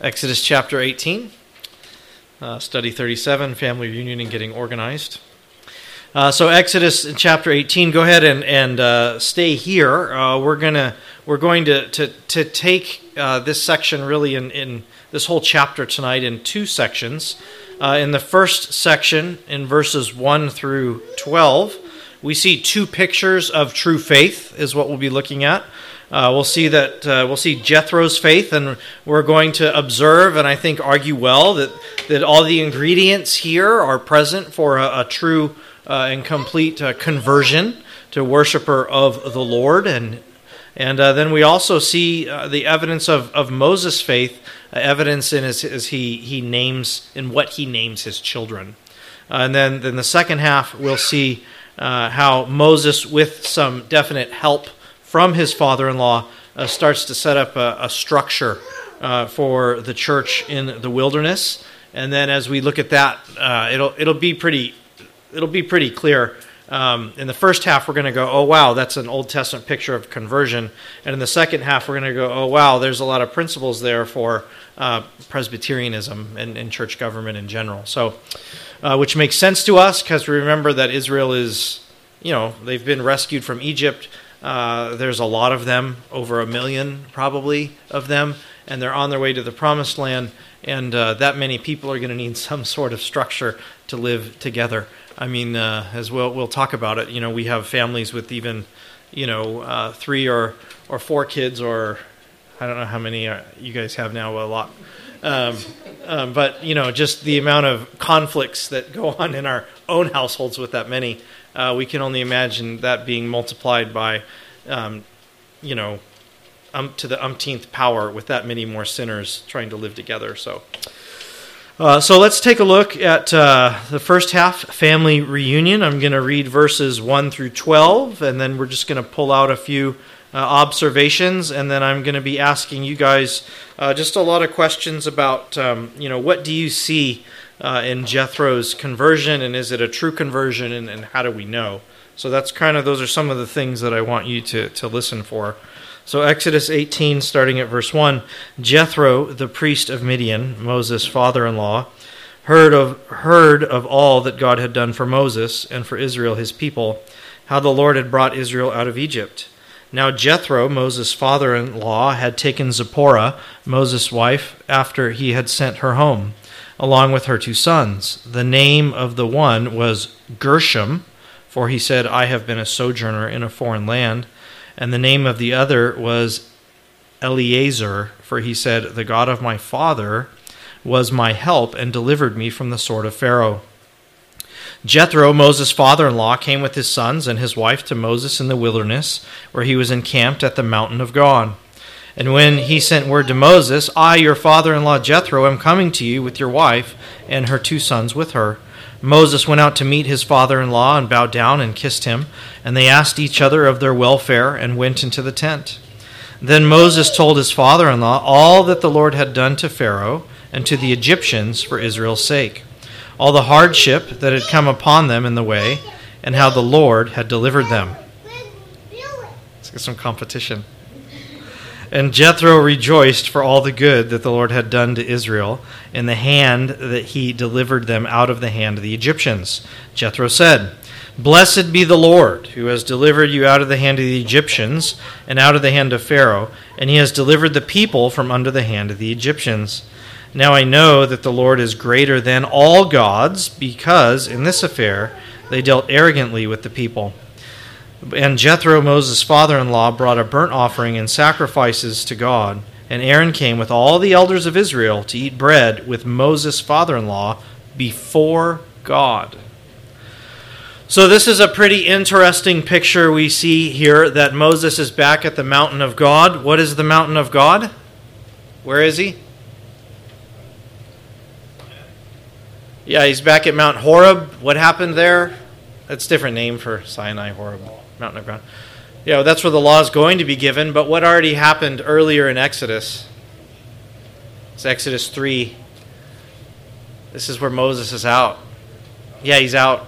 Exodus chapter 18, uh, study 37, family reunion and getting organized. Uh, so Exodus chapter 18. Go ahead and, and uh, stay here. Uh, we're gonna we're going to to, to take uh, this section really in, in this whole chapter tonight in two sections. Uh, in the first section, in verses one through twelve, we see two pictures of true faith. Is what we'll be looking at. Uh, we'll see that uh, we'll see Jethro's faith, and we're going to observe and I think argue well that that all the ingredients here are present for a, a true uh, and complete uh, conversion to worshiper of the Lord, and and uh, then we also see uh, the evidence of, of Moses' faith, evidence in as he he names in what he names his children, and then then the second half we'll see how Moses, with some definite help from his father in law uh, starts to set up a, a structure uh, for the church in the wilderness. And then as we look at that, uh, it'll, it'll, be pretty, it'll be pretty clear. Um, in the first half, we're going to go, oh, wow, that's an Old Testament picture of conversion. And in the second half, we're going to go, oh, wow, there's a lot of principles there for uh, Presbyterianism and, and, church government in general. So, uh, which makes sense to us because we remember that Israel is, you know, they've been rescued from Egypt. Uh, there's a lot of them, over a million probably of them, and they're on their way to the promised land. And uh, that many people are going to need some sort of structure to live together. I mean, uh, as we'll, we'll talk about it, you know, we have families with even, you know, uh, three or, or four kids, or I don't know how many uh, you guys have now, a lot. Um, um, but, you know, just the amount of conflicts that go on in our own households with that many uh, we can only imagine that being multiplied by, um, you know, um, to the umpteenth power with that many more sinners trying to live together. So, uh, so let's take a look at uh, the first half, family reunion. I'm going to read verses one through twelve, and then we're just going to pull out a few. Uh, observations, and then I'm going to be asking you guys uh, just a lot of questions about, um, you know, what do you see uh, in Jethro's conversion, and is it a true conversion, and, and how do we know? So that's kind of those are some of the things that I want you to, to listen for. So Exodus 18, starting at verse 1, Jethro, the priest of Midian, Moses' father-in-law, heard of heard of all that God had done for Moses and for Israel his people, how the Lord had brought Israel out of Egypt. Now Jethro, Moses' father-in-law, had taken Zipporah, Moses' wife, after he had sent her home along with her two sons. The name of the one was Gershom, for he said, I have been a sojourner in a foreign land. And the name of the other was Eliezer, for he said, The God of my father was my help and delivered me from the sword of Pharaoh. Jethro, Moses' father in law, came with his sons and his wife to Moses in the wilderness, where he was encamped at the mountain of God. And when he sent word to Moses, I, your father in law Jethro, am coming to you with your wife and her two sons with her. Moses went out to meet his father in law and bowed down and kissed him, and they asked each other of their welfare and went into the tent. Then Moses told his father in law all that the Lord had done to Pharaoh and to the Egyptians for Israel's sake, all the hardship that had come upon them in the way, and how the Lord had delivered them. Let's get some competition. And Jethro rejoiced for all the good that the Lord had done to Israel in the hand that he delivered them out of the hand of the Egyptians. Jethro said, Blessed be the Lord, who has delivered you out of the hand of the Egyptians and out of the hand of Pharaoh, and he has delivered the people from under the hand of the Egyptians. Now I know that the Lord is greater than all gods, because in this affair they dealt arrogantly with the people. And Jethro, Moses' father in law, brought a burnt offering and sacrifices to God. And Aaron came with all the elders of Israel to eat bread with Moses' father in law before God. So, this is a pretty interesting picture we see here that Moses is back at the mountain of God. What is the mountain of God? Where is he? Yeah, he's back at Mount Horeb. What happened there? That's a different name for Sinai, Horeb. Mountain of God. You know, that's where the law is going to be given, but what already happened earlier in Exodus? It's Exodus 3. This is where Moses is out. Yeah, he's out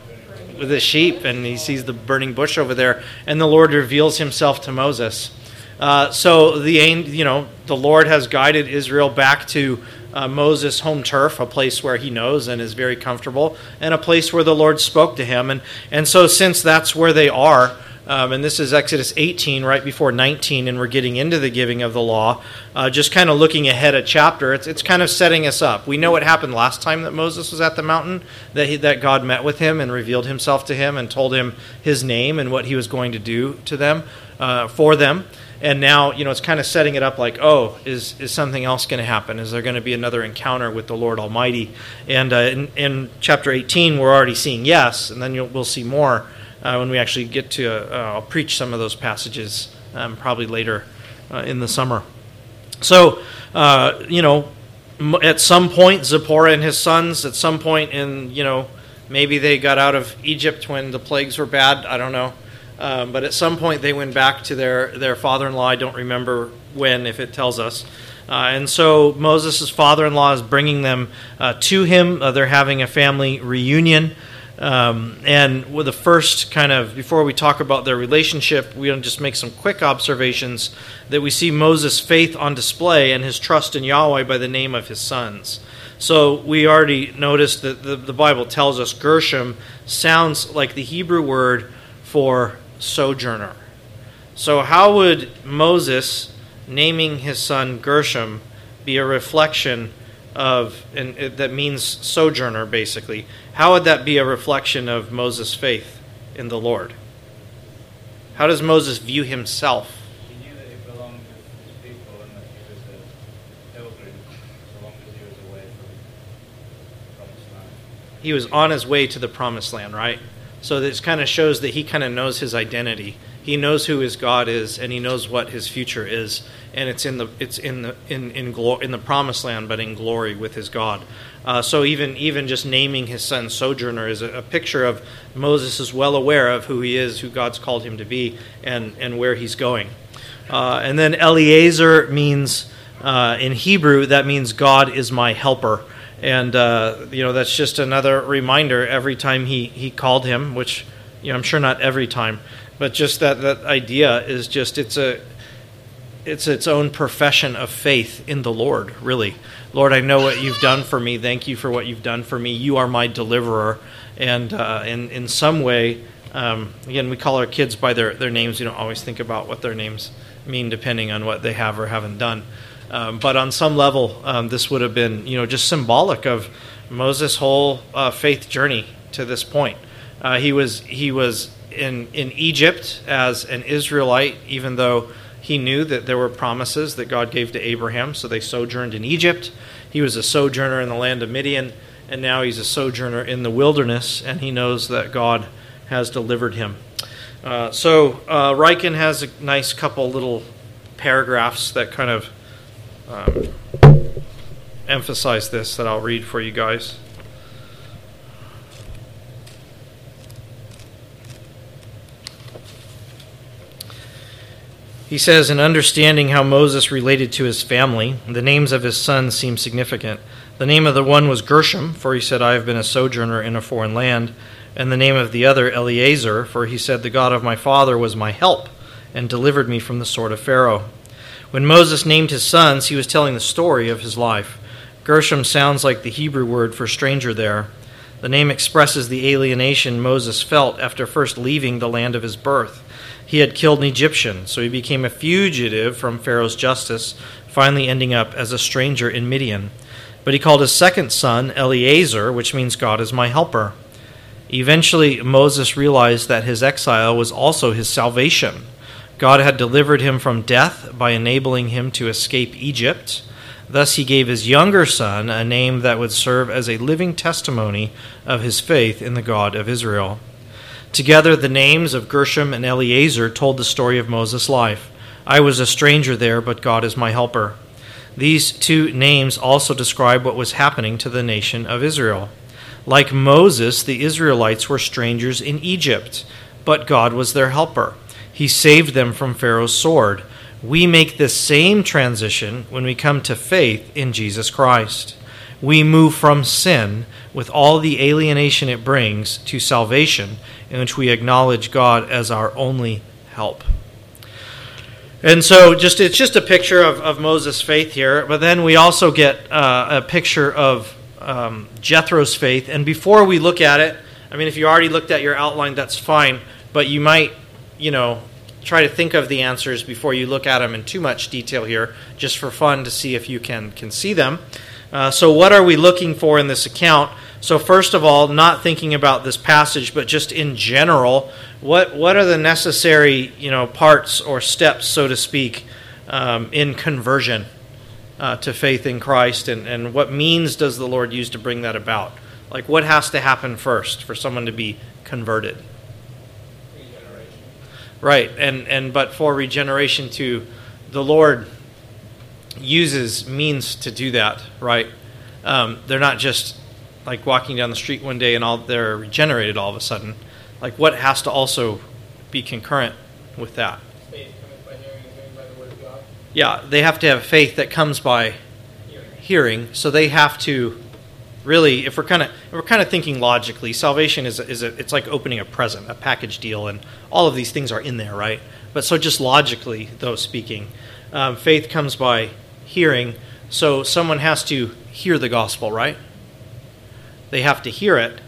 with his sheep and he sees the burning bush over there, and the Lord reveals himself to Moses. Uh, so the you know the Lord has guided Israel back to uh, Moses' home turf, a place where he knows and is very comfortable, and a place where the Lord spoke to him. And and so since that's where they are. Um, and this is Exodus 18, right before 19, and we're getting into the giving of the law. Uh, just kind of looking ahead a chapter, it's, it's kind of setting us up. We know what happened last time that Moses was at the mountain, that, he, that God met with him and revealed himself to him and told him his name and what he was going to do to them, uh, for them. And now, you know, it's kind of setting it up like, oh, is, is something else going to happen? Is there going to be another encounter with the Lord Almighty? And uh, in, in, chapter 18, we're already seeing yes, and then we'll see more uh, when we actually get to, uh, I'll preach some of those passages um, probably later uh, in the summer. So, uh, you know, at some point, Zipporah and his sons, at some point in, you know, maybe they got out of Egypt when the plagues were bad. I don't know. Um, but at some point, they went back to their, their father in law. I don't remember when, if it tells us. Uh, and so Moses' father in law is bringing them uh, to him. Uh, they're having a family reunion. Um, and with the first kind of, before we talk about their relationship, we to just make some quick observations that we see Moses' faith on display and his trust in Yahweh by the name of his sons. So we already noticed that the, the Bible tells us Gershom sounds like the Hebrew word for sojourner. So, how would Moses naming his son Gershom be a reflection of, and that means sojourner basically? How would that be a reflection of Moses' faith in the Lord? How does Moses view himself? He knew that he belonged to his people and that he was a pilgrim so long as he was away from the promised land. He was on his way to the promised land, right? So this kind of shows that he kind of knows his identity. He knows who his God is, and he knows what his future is, and it's in the it's in the in in, glo- in the promised land, but in glory with his God. Uh, so even even just naming his son Sojourner is a, a, picture of Moses is well aware of who he is, who God's called him to be, and and where he's going. Uh, and then Eliezer means uh, in Hebrew that means God is my helper, and uh, you know that's just another reminder every time he he called him, which you know I'm sure not every time, but just that that idea is just it's a it's its own profession of faith in the Lord, really. Lord, I know what you've done for me. Thank you for what you've done for me. You are my deliverer. And uh, in, in some way, um, again, we call our kids by their, their names. We don't always think about what their names mean depending on what they have or haven't done. Um, but on some level, um, this would have been, you know, just symbolic of Moses' whole uh, faith journey to this point. Uh, he was he was in in Egypt as an Israelite, even though he knew that there were promises that God gave to Abraham, so they sojourned in Egypt. He was a sojourner in the land of Midian, and now he's a sojourner in the wilderness, and he knows that God has delivered him. Uh, so uh, Ryken has a nice couple little paragraphs that kind of um, emphasize this that I'll read for you guys. He says, in understanding how Moses related to his family, the names of his sons seem significant. The name of the one was Gershom, for he said, I have been a sojourner in a foreign land. And the name of the other, Eliezer, for he said, The God of my father was my help and delivered me from the sword of Pharaoh. When Moses named his sons, he was telling the story of his life. Gershom sounds like the Hebrew word for stranger there. The name expresses the alienation Moses felt after first leaving the land of his birth. He had killed an Egyptian, so he became a fugitive from Pharaoh's justice, finally ending up as a stranger in Midian. But he called his second son Eliezer, which means God is my helper. Eventually, Moses realized that his exile was also his salvation. God had delivered him from death by enabling him to escape Egypt. Thus, he gave his younger son a name that would serve as a living testimony of his faith in the God of Israel. Together, the names of Gershom and Eliezer told the story of Moses' life. I was a stranger there, but God is my helper. These two names also describe what was happening to the nation of Israel. Like Moses, the Israelites were strangers in Egypt, but God was their helper. He saved them from Pharaoh's sword. We make this same transition when we come to faith in Jesus Christ. We move from sin, with all the alienation it brings, to salvation in which we acknowledge God as our only help. And so, just it's just a picture of, of Moses' faith here, but then we also get uh, a picture of um, Jethro's faith. And before we look at it, I mean, if you already looked at your outline, that's fine, but you might, you know, try to think of the answers before you look at them in too much detail here, just for fun to see if you can, can see them. Uh, so, what are we looking for in this account? So, first of all, not thinking about this passage, but just in general, what what are the necessary you know parts or steps, so to speak, um, in conversion uh, to faith in Christ, and, and what means does the Lord use to bring that about? Like, what has to happen first for someone to be converted? Right, and and but for regeneration to the Lord uses means to do that. Right, um, they're not just like walking down the street one day and all they're regenerated all of a sudden. Like what has to also be concurrent with that? Faith by hearing, hearing by the word of God. Yeah, they have to have faith that comes by Hearing. hearing. So they have to really, if we're kind of we're kind of thinking logically, salvation is a, is a, it's like opening a present, a package deal, and all of these things are in there, right? But so just logically, though speaking, um, faith comes by hearing. So someone has to hear the gospel, right? They have to hear it,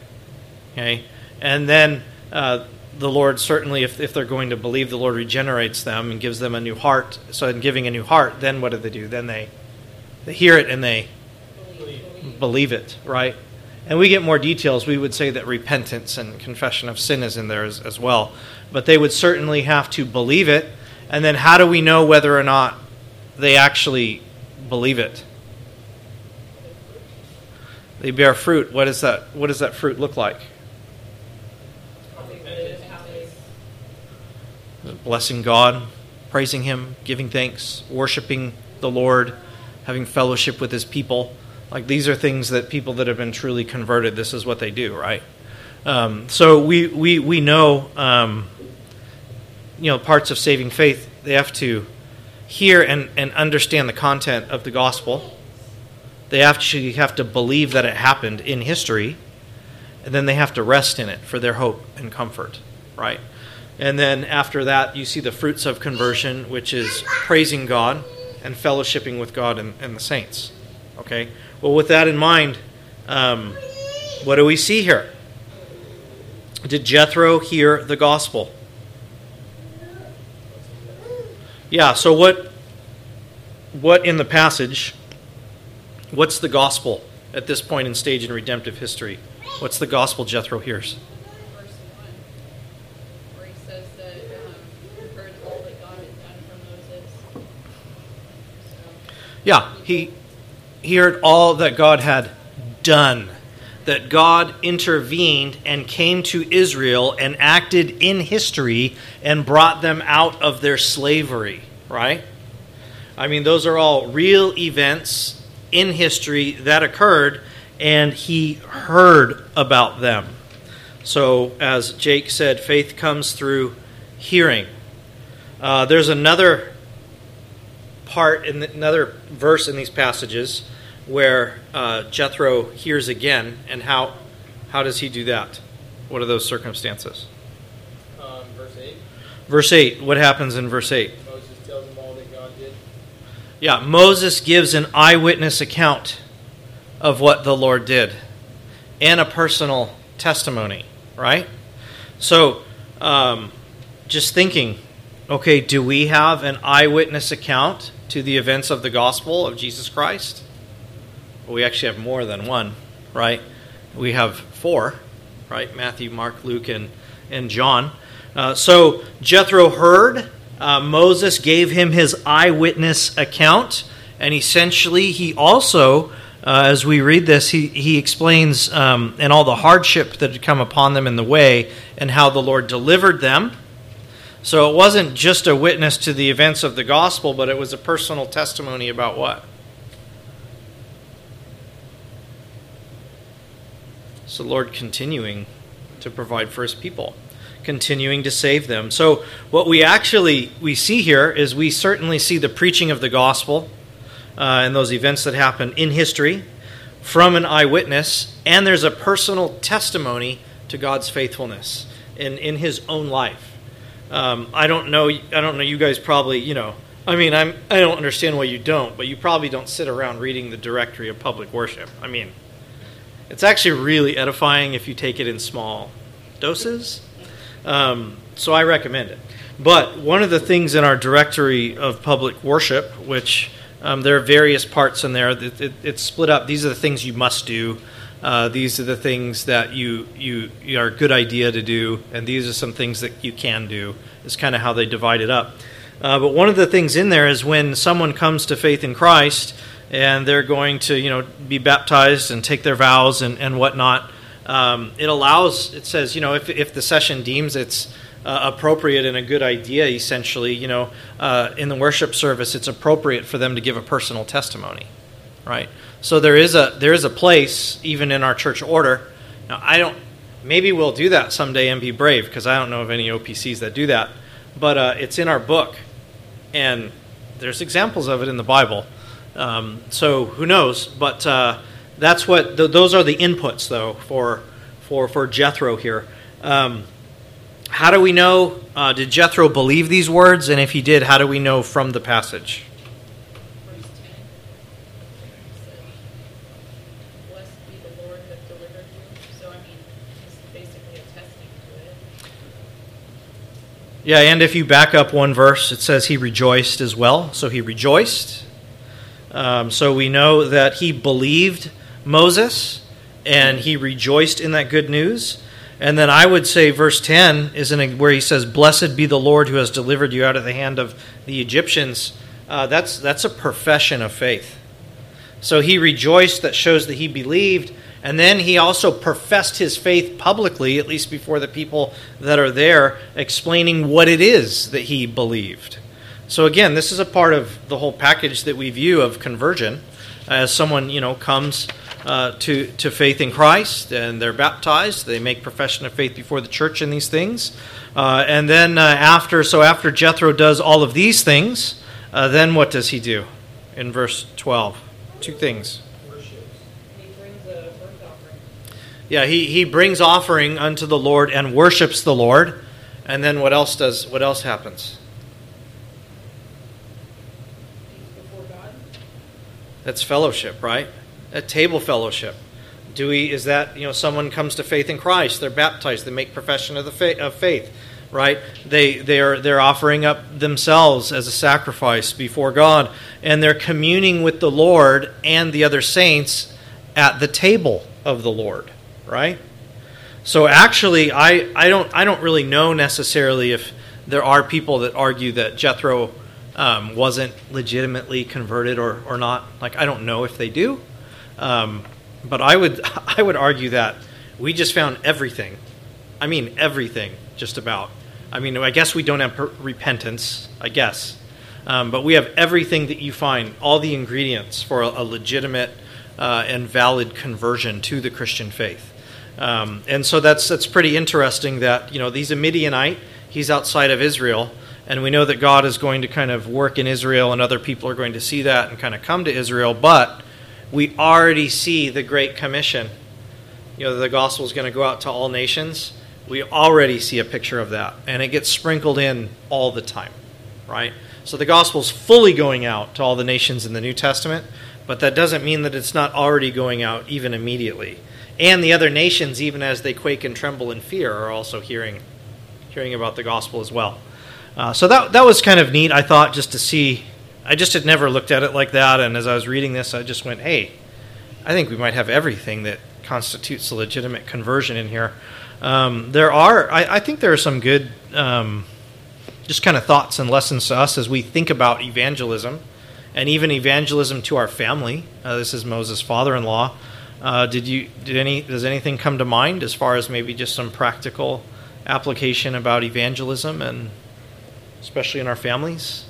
okay, and then. Uh, the Lord certainly, if, if they're going to believe, the Lord regenerates them and gives them a new heart. So, in giving a new heart, then what do they do? Then they, they hear it and they believe it, right? And we get more details. We would say that repentance and confession of sin is in there as, as well. But they would certainly have to believe it. And then, how do we know whether or not they actually believe it? They bear fruit. What, is that, what does that fruit look like? blessing God, praising Him, giving thanks, worshiping the Lord, having fellowship with His people. Like these are things that people that have been truly converted, this is what they do, right? Um, so we, we, we know, um, you know, parts of saving faith, they have to hear and, and understand the content of the gospel. They actually have to believe that it happened in history, and then they have to rest in it for their hope and comfort, right? And then after that, you see the fruits of conversion, which is praising God and fellowshipping with God and, and the saints. Okay? Well, with that in mind, um, what do we see here? Did Jethro hear the gospel? Yeah, so what what in the passage what's the gospel at this point in stage in redemptive history? What's the gospel Jethro hears? verse 1, where he says that he heard all that God had done for Moses. So, Yeah, he, he heard all that God had done, that God intervened and came to Israel and acted in history and brought them out of their slavery, right? I mean, those are all real events in history that occurred, and he heard about them. So, as Jake said, faith comes through hearing. Uh, there's another part, in the, another verse in these passages where uh, Jethro hears again, and how, how does he do that? What are those circumstances? Um, verse 8. Verse 8. What happens in verse 8? Yeah, Moses gives an eyewitness account of what the Lord did, and a personal testimony. Right. So, um, just thinking. Okay, do we have an eyewitness account to the events of the gospel of Jesus Christ? Well, we actually have more than one, right? We have four, right? Matthew, Mark, Luke, and, and John. Uh, so Jethro heard. Uh, Moses gave him his eyewitness account. And essentially, he also, uh, as we read this, he, he explains um, and all the hardship that had come upon them in the way and how the Lord delivered them. So it wasn't just a witness to the events of the gospel, but it was a personal testimony about what? So Lord continuing to provide for his people, continuing to save them. So what we actually we see here is we certainly see the preaching of the gospel uh, and those events that happen in history from an eyewitness, and there's a personal testimony to God's faithfulness in, in his own life. Um, I don't know. I don't know. You guys probably, you know. I mean, I'm. I don't understand why you don't, but you probably don't sit around reading the directory of public worship. I mean, it's actually really edifying if you take it in small doses. Um, so I recommend it. But one of the things in our directory of public worship, which um, there are various parts in there, it, it, it's split up. These are the things you must do. Uh, these are the things that you, you, you are a good idea to do, and these are some things that you can do. Is kind of how they divide it up. Uh, but one of the things in there is when someone comes to faith in Christ and they're going to, you know, be baptized and take their vows and, and whatnot. Um, it allows. It says, you know, if if the session deems it's uh, appropriate and a good idea, essentially, you know, uh, in the worship service, it's appropriate for them to give a personal testimony, right? So there is a there is a place even in our church order. Now I don't. Maybe we'll do that someday and be brave because I don't know of any OPCs that do that, but uh, it's in our book, and there's examples of it in the Bible. Um, so who knows? But uh, that's what th- those are the inputs though for for for Jethro here. Um, how do we know? Uh, did Jethro believe these words? And if he did, how do we know from the passage? Verse 10 said, Blessed be the Lord that delivered you. So, I mean, he's basically attesting to it. Yeah, and if you back up one verse, it says he rejoiced as well. So he rejoiced. Um, so we know that he believed Moses and he rejoiced in that good news. And then I would say verse 10 is an, where he says, Blessed be the Lord who has delivered you out of the hand of the Egyptians. Uh, that's, that's a profession of faith. So he rejoiced, that shows that he believed. And then he also professed his faith publicly, at least before the people that are there, explaining what it is that he believed. So again, this is a part of the whole package that we view of conversion. As someone, you know, comes uh, to, to faith in Christ and they're baptized. They make profession of faith before the church in these things. Uh, and then uh, after, so after Jethro does all of these things, uh, then what does he do in verse 12? Two things. Yeah, he, he brings offering unto the Lord and worships the Lord. And then what else does what else happens? That's fellowship, right? A table fellowship. Do we is that you know someone comes to faith in Christ? They're baptized. They make profession of the faith, of faith, right? They they are they're offering up themselves as a sacrifice before God, and they're communing with the Lord and the other saints at the table of the Lord, right? So actually, I, I don't I don't really know necessarily if there are people that argue that Jethro um, wasn't legitimately converted or, or not. Like I don't know if they do, um, but I would I would argue that we just found everything. I mean everything, just about. I mean I guess we don't have per- repentance. I guess, um, but we have everything that you find, all the ingredients for a, a legitimate uh, and valid conversion to the Christian faith. Um, and so that's that's pretty interesting that you know he's a Midianite, he's outside of Israel, and we know that God is going to kind of work in Israel, and other people are going to see that and kind of come to Israel. But we already see the Great Commission. You know, the gospel is going to go out to all nations. We already see a picture of that, and it gets sprinkled in all the time, right? So the gospel is fully going out to all the nations in the New Testament, but that doesn't mean that it's not already going out even immediately and the other nations, even as they quake and tremble in fear, are also hearing hearing about the gospel as well. Uh, so that that was kind of neat. I thought just to see. I just had never looked at it like that, and as I was reading this, I just went, "Hey, I think we might have everything that constitutes a legitimate conversion in here." Um, there are, I, I, think, there are some good, um, just kind of thoughts and lessons to us as we think about evangelism, and even evangelism to our family. Uh, this is Moses' father-in-law. Uh, did you did any does anything come to mind as far as maybe just some practical application about evangelism and especially in our families?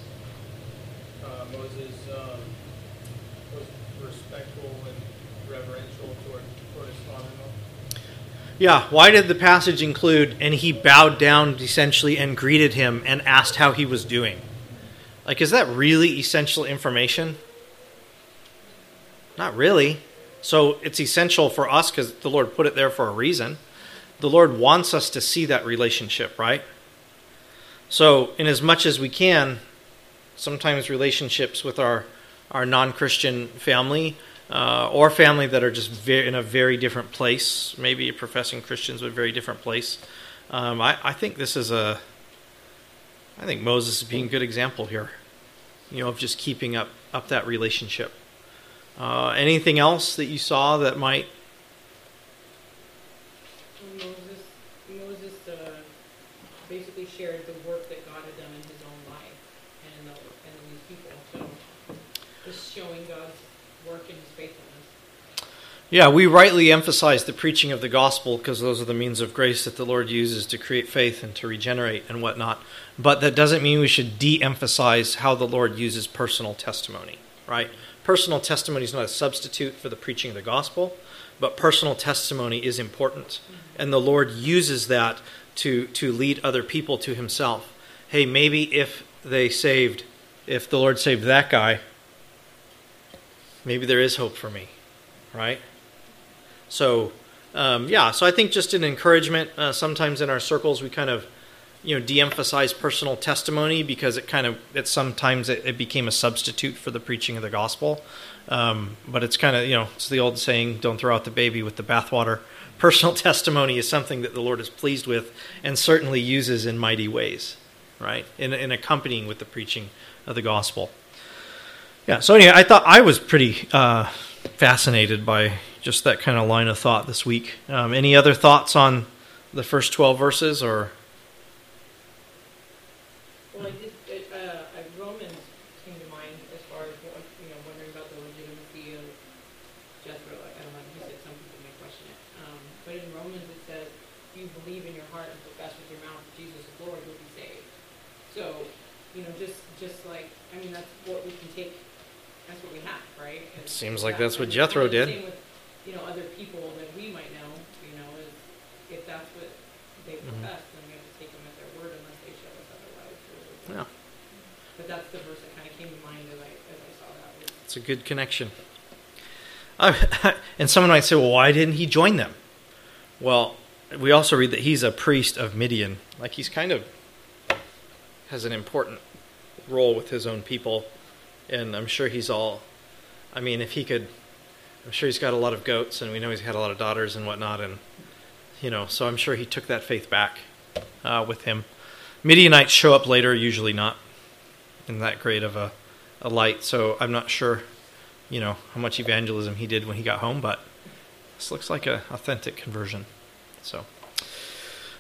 Uh, Moses um, was respectful and reverential toward, toward his father-in-law. Yeah, why did the passage include and he bowed down essentially and greeted him and asked how he was doing? Like is that really essential information? Not really. So it's essential for us because the Lord put it there for a reason. The Lord wants us to see that relationship, right? So, in as much as we can, sometimes relationships with our, our non Christian family uh, or family that are just very, in a very different place, maybe professing Christians, but a very different place. Um, I, I think this is a, I think Moses is being a good example here, you know, of just keeping up, up that relationship. Uh, anything else that you saw that might Moses, Moses uh, basically shared the work that God had done in his own life and, uh, and in these people. So just showing God's work and his faithfulness. Yeah, we rightly emphasize the preaching of the gospel because those are the means of grace that the Lord uses to create faith and to regenerate and whatnot. But that doesn't mean we should de emphasize how the Lord uses personal testimony, right? Personal testimony is not a substitute for the preaching of the gospel, but personal testimony is important. And the Lord uses that to, to lead other people to Himself. Hey, maybe if they saved, if the Lord saved that guy, maybe there is hope for me, right? So, um, yeah, so I think just an encouragement. Uh, sometimes in our circles, we kind of, you know, de-emphasize personal testimony because it kind of, it sometimes it, it became a substitute for the preaching of the gospel. Um, but it's kind of, you know, it's the old saying, "Don't throw out the baby with the bathwater." Personal testimony is something that the Lord is pleased with and certainly uses in mighty ways, right? In, in accompanying with the preaching of the gospel. Yeah. So anyway, I thought I was pretty uh, fascinated by just that kind of line of thought this week. Um, any other thoughts on the first 12 verses or Well, I did, uh, uh, Romans came to mind as far as, you know, wondering about the legitimacy of Jethro. I don't know, he said some people may question it. Um, but in Romans it says, if you believe in your heart and profess with your mouth Jesus is Lord, you'll be saved. So, you know, just, just like, I mean, that's what we can take, that's what we have, right? Is- Seems like that- that's what Jethro did. You know, other people that we might know, you know, is, if that's what they profess, then we have to take them at their word unless they show us otherwise. really. yeah, But that's the verse that kind of came to mind as I, as I saw that. it's a good connection. Uh, and someone might say, well, why didn't he join them? Well, we also read that he's a priest of Midian. Like he's kind of has an important role with his own people. And I'm sure he's all, I mean, if he could, I'm sure he's got a lot of goats and we know he's had a lot of daughters and whatnot. And, you know, so I'm sure he took that faith back uh, with him. Midianites show up later, usually not in that great of a, a light. So I'm not sure, you know, how much evangelism he did when he got home, but this looks like an authentic conversion. So,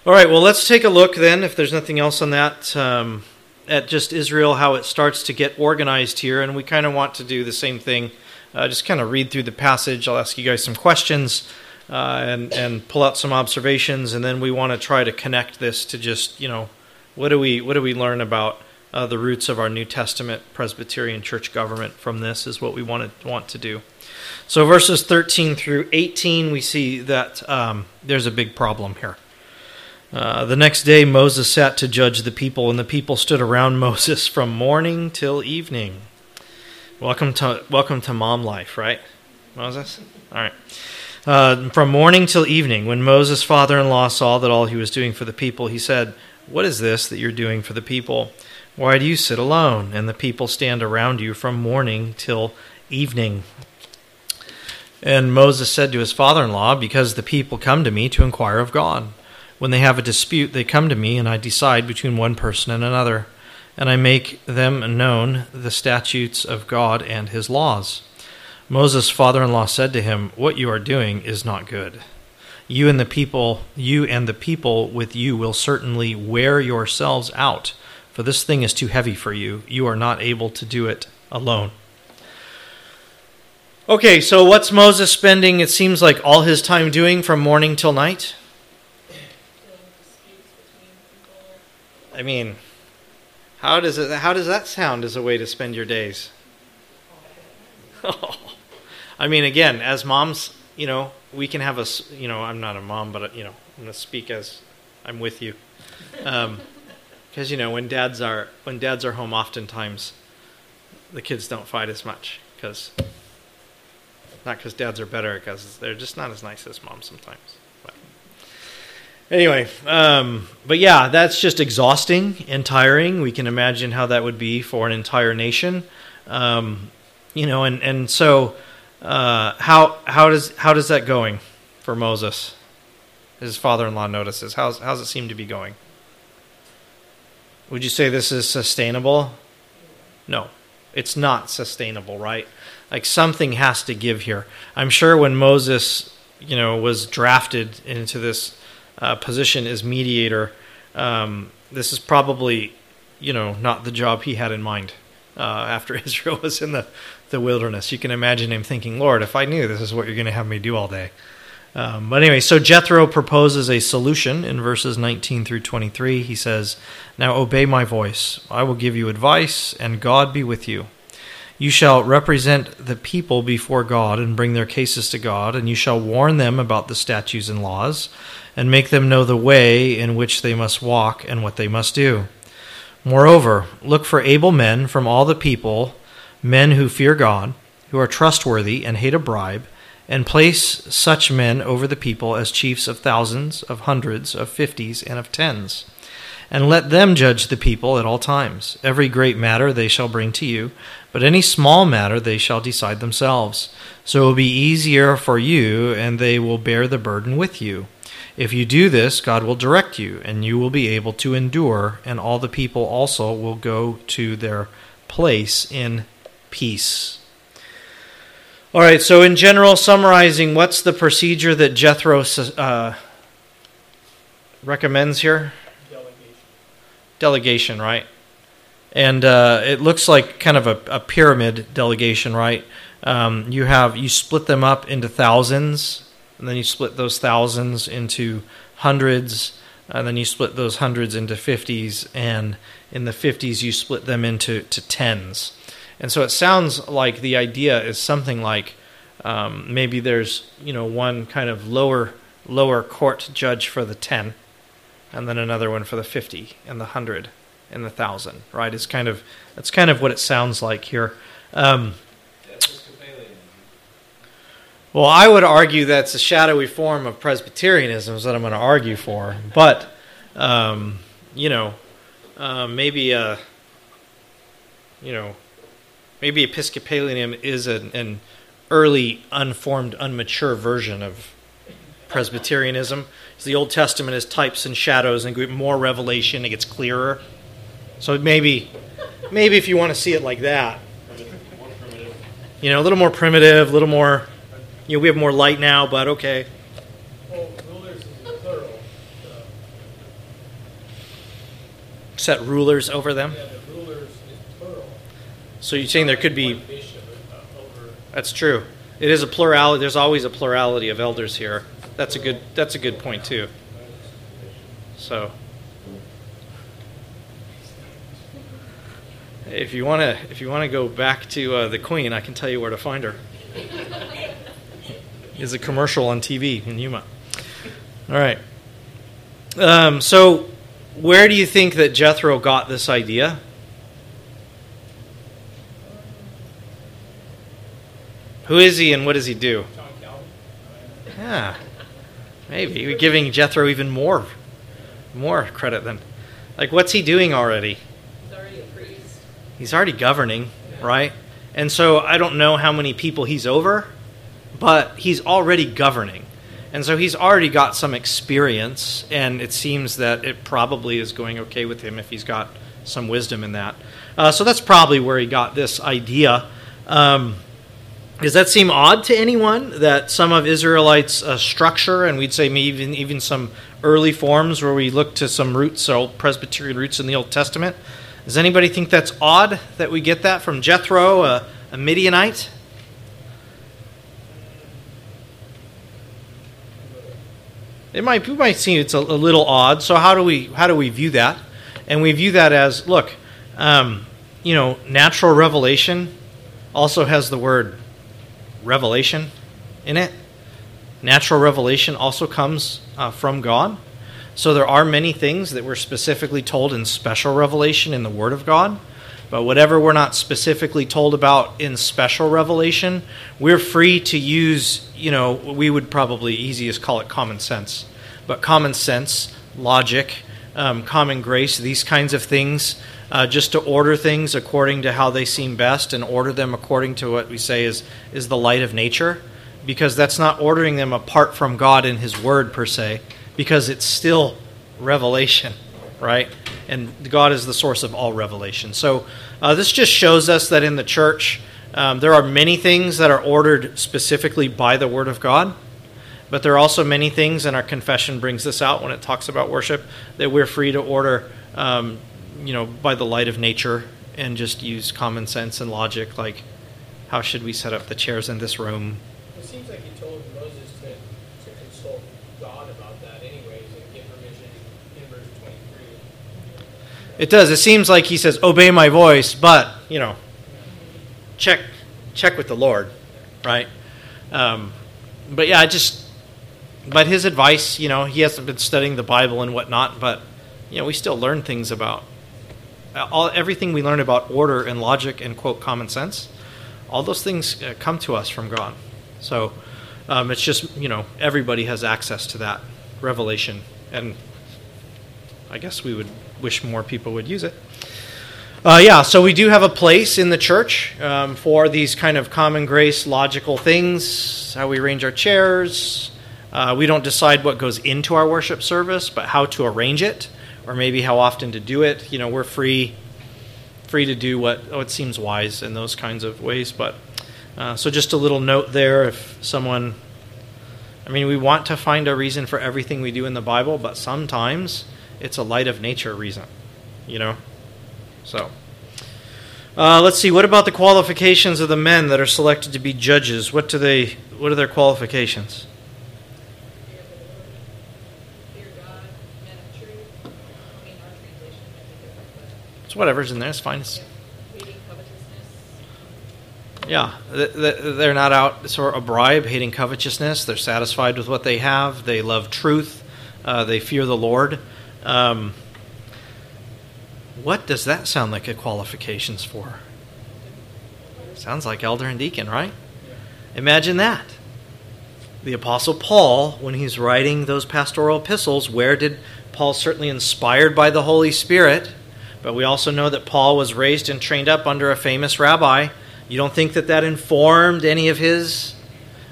all right, well, let's take a look then, if there's nothing else on that, um, at just Israel, how it starts to get organized here. And we kind of want to do the same thing. Uh, just kind of read through the passage. I'll ask you guys some questions uh, and and pull out some observations, and then we want to try to connect this to just you know what do we what do we learn about uh, the roots of our New Testament Presbyterian church government from this is what we want to want to do. So verses 13 through 18, we see that um, there's a big problem here. Uh, the next day, Moses sat to judge the people, and the people stood around Moses from morning till evening. Welcome to welcome to mom life, right, Moses? All right. Uh, from morning till evening, when Moses' father-in-law saw that all he was doing for the people, he said, "What is this that you're doing for the people? Why do you sit alone, and the people stand around you from morning till evening?" And Moses said to his father-in-law, "Because the people come to me to inquire of God. When they have a dispute, they come to me, and I decide between one person and another." And I make them known the statutes of God and his laws. Moses' father in law said to him, What you are doing is not good. You and the people you and the people with you will certainly wear yourselves out, for this thing is too heavy for you. You are not able to do it alone. Okay, so what's Moses spending, it seems like, all his time doing from morning till night? Dealing with disputes between people. I mean, how does it how does that sound as a way to spend your days? I mean, again, as moms, you know, we can have a, you know, I'm not a mom, but, you know, I'm going to speak as I'm with you. Um, because, you know, when dads are, when dads are home, oftentimes the kids don't fight as much. Because, not because dads are better, because they're just not as nice as moms sometimes. Anyway, um, but yeah, that's just exhausting and tiring. We can imagine how that would be for an entire nation. Um, you know, and and so uh, how how does how does that going for Moses? His father-in-law notices. How's how's it seem to be going? Would you say this is sustainable? No, it's not sustainable, right? Like something has to give here. I'm sure when Moses, you know, was drafted into this uh, position as mediator, um, this is probably, you know, not the job he had in mind uh, after Israel was in the, the wilderness. You can imagine him thinking, Lord, if I knew this is what you're going to have me do all day. Um, but anyway, so Jethro proposes a solution in verses 19 through 23. He says, Now obey my voice. I will give you advice, and God be with you. You shall represent the people before God and bring their cases to God, and you shall warn them about the statutes and laws, and make them know the way in which they must walk and what they must do. Moreover, look for able men from all the people, men who fear God, who are trustworthy and hate a bribe and place such men over the people as chiefs of thousands, of hundreds, of fifties, and of tens. And let them judge the people at all times. Every great matter they shall bring to you, but any small matter they shall decide themselves. So it will be easier for you, and they will bear the burden with you. If you do this, God will direct you, and you will be able to endure, and all the people also will go to their place in peace. All right, so in general, summarizing, what's the procedure that Jethro uh, recommends here? Delegation. Delegation, right? And uh, it looks like kind of a, a pyramid delegation, right? Um, you have you split them up into thousands, and then you split those thousands into hundreds, and then you split those hundreds into fifties, and in the fifties you split them into to tens. And so it sounds like the idea is something like um, maybe there's you know one kind of lower lower court judge for the ten, and then another one for the fifty and the hundred and the thousand. Right? It's kind of that's kind of what it sounds like here. Um, well, I would argue that's a shadowy form of Presbyterianism, is what I'm going to argue for. But, um, you know, uh, maybe, uh, you know, maybe Episcopalianism is an, an early, unformed, unmature version of Presbyterianism. So the Old Testament is types and shadows, and more revelation, it gets clearer. So maybe, maybe if you want to see it like that, you know, a little more primitive, a little more, you know, we have more light now, but okay. Well, rulers is plural. Uh, Set rulers over them. yeah, the rulers is plural. So you're saying there could be One bishop uh, over. That's true. It is a plurality. There's always a plurality of elders here. That's a good. That's a good point too. So, if you want to, if you want to go back to uh, the Queen, I can tell you where to find her. Is a commercial on TV in Yuma. All right. Um, so, where do you think that Jethro got this idea? Who is he and what does he do? Yeah, maybe you're giving Jethro even more, more credit than, like, what's he doing already? He's already a priest. He's already governing, right? And so I don't know how many people he's over, but he's already governing, and so he's already got some experience, and it seems that it probably is going okay with him if he's got some wisdom in that. Uh, so that's probably where he got this idea. Um, does that seem odd to anyone that some of Israelites' uh, structure, and we'd say even, even some early forms where we look to some roots, old Presbyterian roots in the Old Testament? Does anybody think that's odd that we get that from Jethro, a, a Midianite? It might we might seem it's a, a little odd. So how do we how do we view that? And we view that as look, um, you know, natural revelation also has the word revelation in it. Natural revelation also comes uh, from God. So there are many things that we're specifically told in special revelation in the Word of God. But whatever we're not specifically told about in special revelation, we're free to use, you know, we would probably easiest call it common sense. but common sense, logic, um, common grace, these kinds of things, uh, just to order things according to how they seem best and order them according to what we say is, is the light of nature, because that's not ordering them apart from God and His Word per se, because it's still revelation, right? And God is the source of all revelation. So uh, this just shows us that in the church, um, there are many things that are ordered specifically by the Word of God. But there are also many things, and our confession brings this out when it talks about worship, that we're free to order, um, you know, by the light of nature and just use common sense and logic. Like, how should we set up the chairs in this room? It seems like he told Moses to, to consult God about that anyways and get permission in verse 23. It does. It seems like he says, "Obey my voice," but you know, check check with the Lord, right? Um, but yeah, I just but his advice, you know, he hasn't been studying the Bible and whatnot, but you know, we still learn things about all everything we learn about order and logic and quote common sense. All those things uh, come to us from God. So um, it's just you know everybody has access to that revelation, and I guess we would wish more people would use it. Uh, yeah, so we do have a place in the church um, for these kind of common grace, logical things, how we arrange our chairs, uh, we don't decide what goes into our worship service, but how to arrange it, or maybe how often to do it. You know, we're free, free to do what it seems wise in those kinds of ways. But uh, so, just a little note there: if someone, I mean, we want to find a reason for everything we do in the Bible, but sometimes it's a light of nature reason. You know, so. Uh, let's see. What about the qualifications of the men that are selected to be judges? What do they? What are their qualifications? It's whatever's in there. It's fine. It's, yeah, they're not out for a bribe, hating covetousness. They're satisfied with what they have. They love truth. Uh, they fear the Lord. Um, what does that sound like a qualifications for? Sounds like elder and deacon, right? Imagine that. The Apostle Paul, when he's writing those pastoral epistles, where did Paul certainly inspired by the Holy Spirit? But we also know that Paul was raised and trained up under a famous rabbi. You don't think that that informed any of his?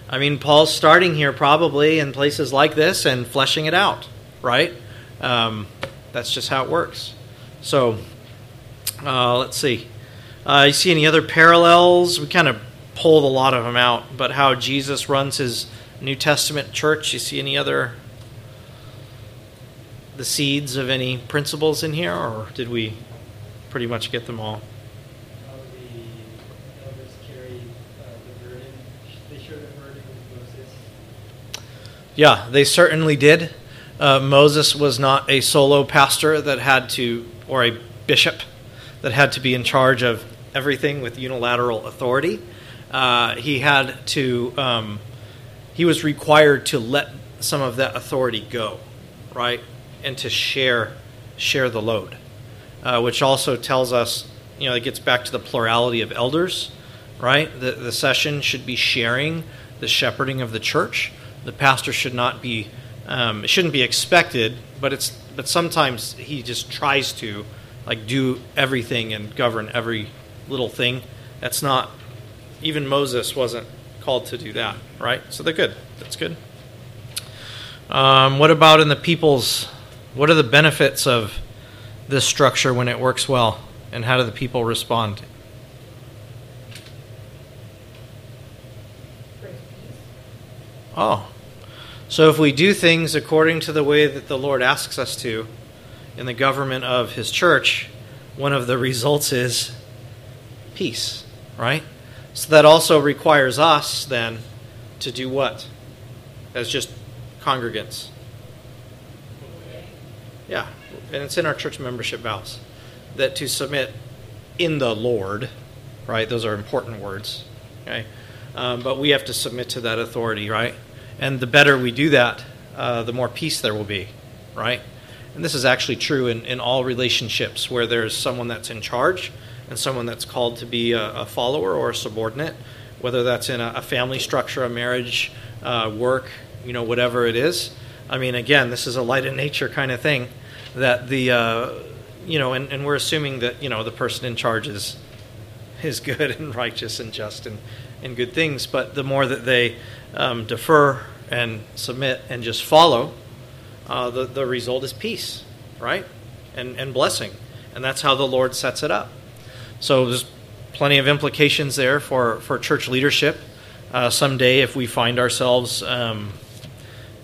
I mean, Paul's starting here probably in places like this and fleshing it out, right? Um, that's just how it works. So, uh, let's see. Uh, you see any other parallels? We kind of pulled a lot of them out, but how Jesus runs his New Testament church. You see any other the seeds of any principles in here, or did we pretty much get them all? how the elders carry uh, the burden. They share the burden with Moses. Yeah, they certainly did. Uh, Moses was not a solo pastor that had to, or a bishop that had to be in charge of everything with unilateral authority. Uh, he had to, um, he was required to let some of that authority go, right, and to share share the load, uh, which also tells us, you know, it gets back to the plurality of elders, right? The the session should be sharing the shepherding of the church. The pastor should not be, um, it shouldn't be expected, but it's but sometimes he just tries to, like, do everything and govern every little thing. That's not even Moses wasn't called to do that, right? So they're good. That's good. Um, what about in the people's? What are the benefits of this structure when it works well, and how do the people respond? Oh, so if we do things according to the way that the Lord asks us to in the government of His church, one of the results is peace, right? So that also requires us then to do what? As just congregants. Yeah, and it's in our church membership vows that to submit in the Lord, right? Those are important words, okay? Um, but we have to submit to that authority, right? And the better we do that, uh, the more peace there will be, right? And this is actually true in, in all relationships where there's someone that's in charge and someone that's called to be a, a follower or a subordinate, whether that's in a, a family structure, a marriage, uh, work, you know, whatever it is. I mean, again, this is a light of nature kind of thing that the, uh, you know, and, and we're assuming that, you know, the person in charge is, is good and righteous and just and, and good things. But the more that they um, defer and submit and just follow, uh, the, the result is peace, right? And, and blessing. And that's how the Lord sets it up. So there's plenty of implications there for, for church leadership. Uh, someday, if we find ourselves, um,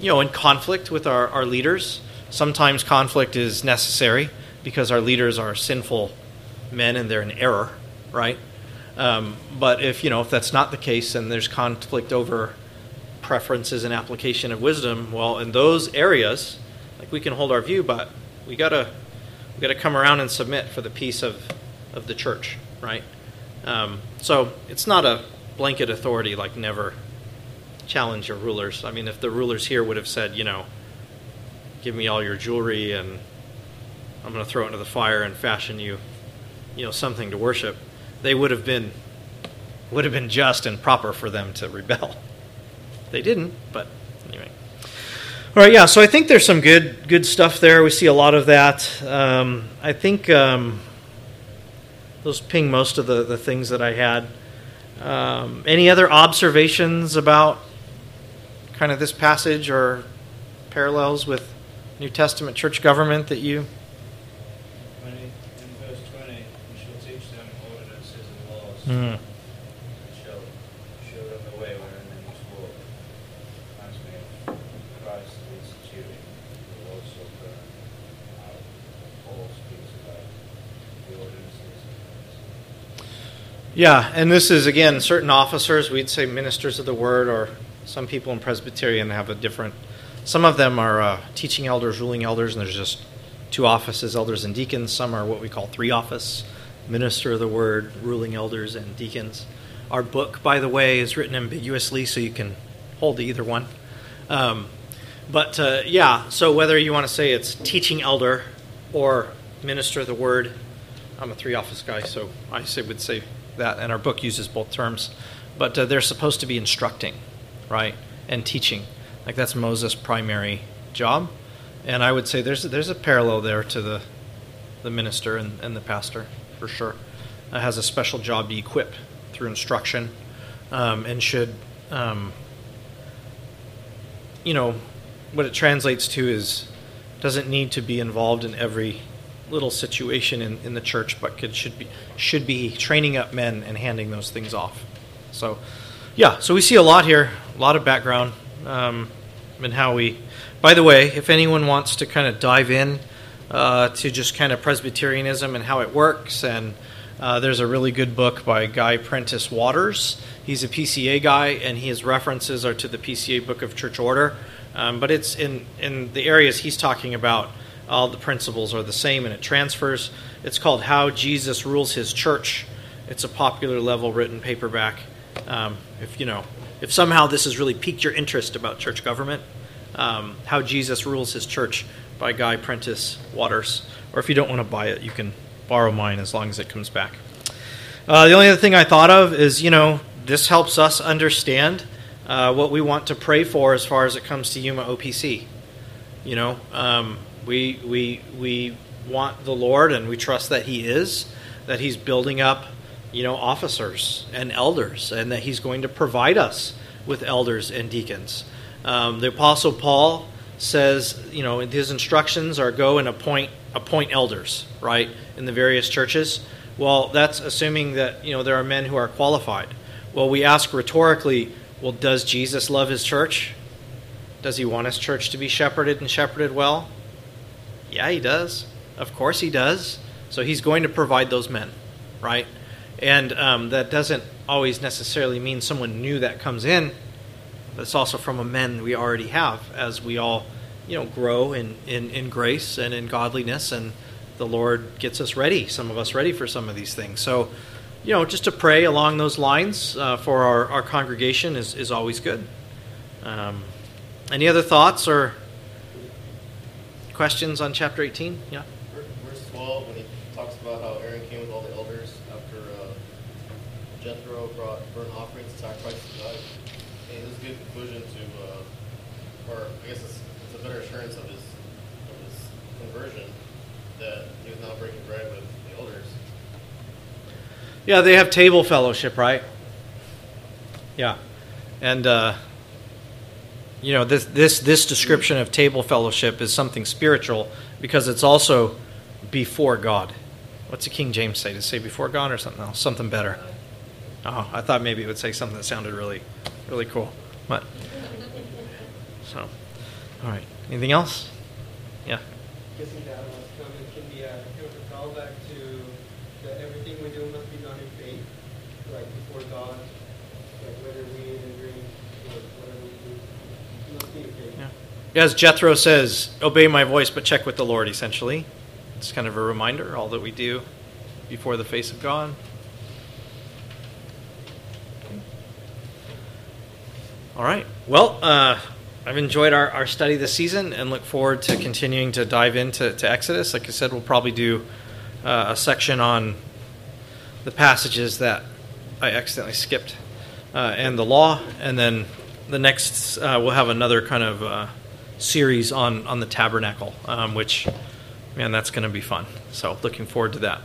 you know, in conflict with our, our leaders, sometimes conflict is necessary because our leaders are sinful men and they're in error, right? Um, but if you know if that's not the case and there's conflict over preferences and application of wisdom, well, in those areas, like we can hold our view, but we gotta we gotta come around and submit for the peace of of the church, right? Um, so it's not a blanket authority like never challenge your rulers. I mean, if the rulers here would have said, you know, give me all your jewelry and I'm going to throw it into the fire and fashion you, you know, something to worship, they would have been would have been just and proper for them to rebel. They didn't, but anyway. All right, yeah. So I think there's some good good stuff there. We see a lot of that. Um, I think um, those ping most of the the things that I had. Um, any other observations about kind of this passage or parallels with New Testament church government that you? In verse 20, you shall teach them ordinances and laws, Mm. and shall show them the way wherein they must walk. Reminds me of Christ instituting the Lord's Supper, how Paul speaks about the ordinances. Yeah, and this is again certain officers. We'd say ministers of the word, or some people in Presbyterian have a different. Some of them are uh, teaching elders, ruling elders, and there's just two offices, elders and deacons. Some are what we call three office, minister of the word, ruling elders, and deacons. Our book, by the way, is written ambiguously, so you can hold either one. Um, but uh, yeah, so whether you want to say it's teaching elder or minister of the word, I'm a three office guy, so I say, would say that, and our book uses both terms. But uh, they're supposed to be instructing, right, and teaching. Like that's Moses' primary job, and I would say there's there's a parallel there to the the minister and, and the pastor for sure. Uh, has a special job to equip through instruction, um, and should, um, you know, what it translates to is doesn't need to be involved in every little situation in, in the church, but could should be should be training up men and handing those things off. So, yeah, so we see a lot here, a lot of background, um, and how we. By the way, if anyone wants to kind of dive in uh, to just kind of Presbyterianism and how it works, and uh, there's a really good book by Guy Prentiss Waters. He's a PCA guy, and his references are to the PCA Book of Church Order. Um, but it's in in the areas he's talking about all the principles are the same and it transfers. It's called How Jesus Rules His Church. It's a popular level written paperback. Um, if you know, if somehow this has really piqued your interest about church government, um, How Jesus Rules His Church by Guy Prentiss Waters. Or if you don't want to buy it, you can borrow mine as long as it comes back. Uh, the only other thing I thought of is, you know, this helps us understand uh, what we want to pray for as far as it comes to Yuma OPC. You know, um, we we we want the Lord, and we trust that He is, that He's building up, you know, officers and elders, and that He's going to provide us with elders and deacons. Um, the Apostle Paul says, you know, his instructions are go and appoint appoint elders, right, in the various churches. Well, that's assuming that you know there are men who are qualified. Well, we ask rhetorically, well, does Jesus love his church? Does he want his church to be shepherded and shepherded well? Yeah, he does. Of course he does. So he's going to provide those men, right? And um, that doesn't always necessarily mean someone new that comes in. It's also from a men we already have as we all, you know, grow in, in, in grace and in godliness and the Lord gets us ready, some of us ready for some of these things. So, you know, just to pray along those lines uh, for our, our congregation is, is always good. Um, any other thoughts or questions on chapter 18? Yeah. Verse 12, when he talks about how Aaron came with all the elders after uh, Jethro brought burnt offerings and sacrifices to God. And this is a good conclusion to, uh, or I guess it's, it's a better assurance of his, of his conversion that he was not breaking bread with the elders. Yeah, they have table fellowship, right? Yeah, and uh, you know this this this description of table fellowship is something spiritual because it's also before God. What's the King James say? It say before God or something else? Something better. Oh, I thought maybe it would say something that sounded really, really cool. But so, all right. Anything else? Yeah. To everything we do must be done in faith, like before God, like whether we eat and drink or whatever we do, it must be in faith. Yeah. As Jethro says, obey my voice, but check with the Lord, essentially. It's kind of a reminder, all that we do before the face of God. All right. Well, uh, I've enjoyed our, our study this season and look forward to continuing to dive into to Exodus. Like I said, we'll probably do uh, a section on the passages that I accidentally skipped uh, and the law, and then the next uh, we'll have another kind of uh, series on on the tabernacle, um, which man, that's going to be fun. So looking forward to that.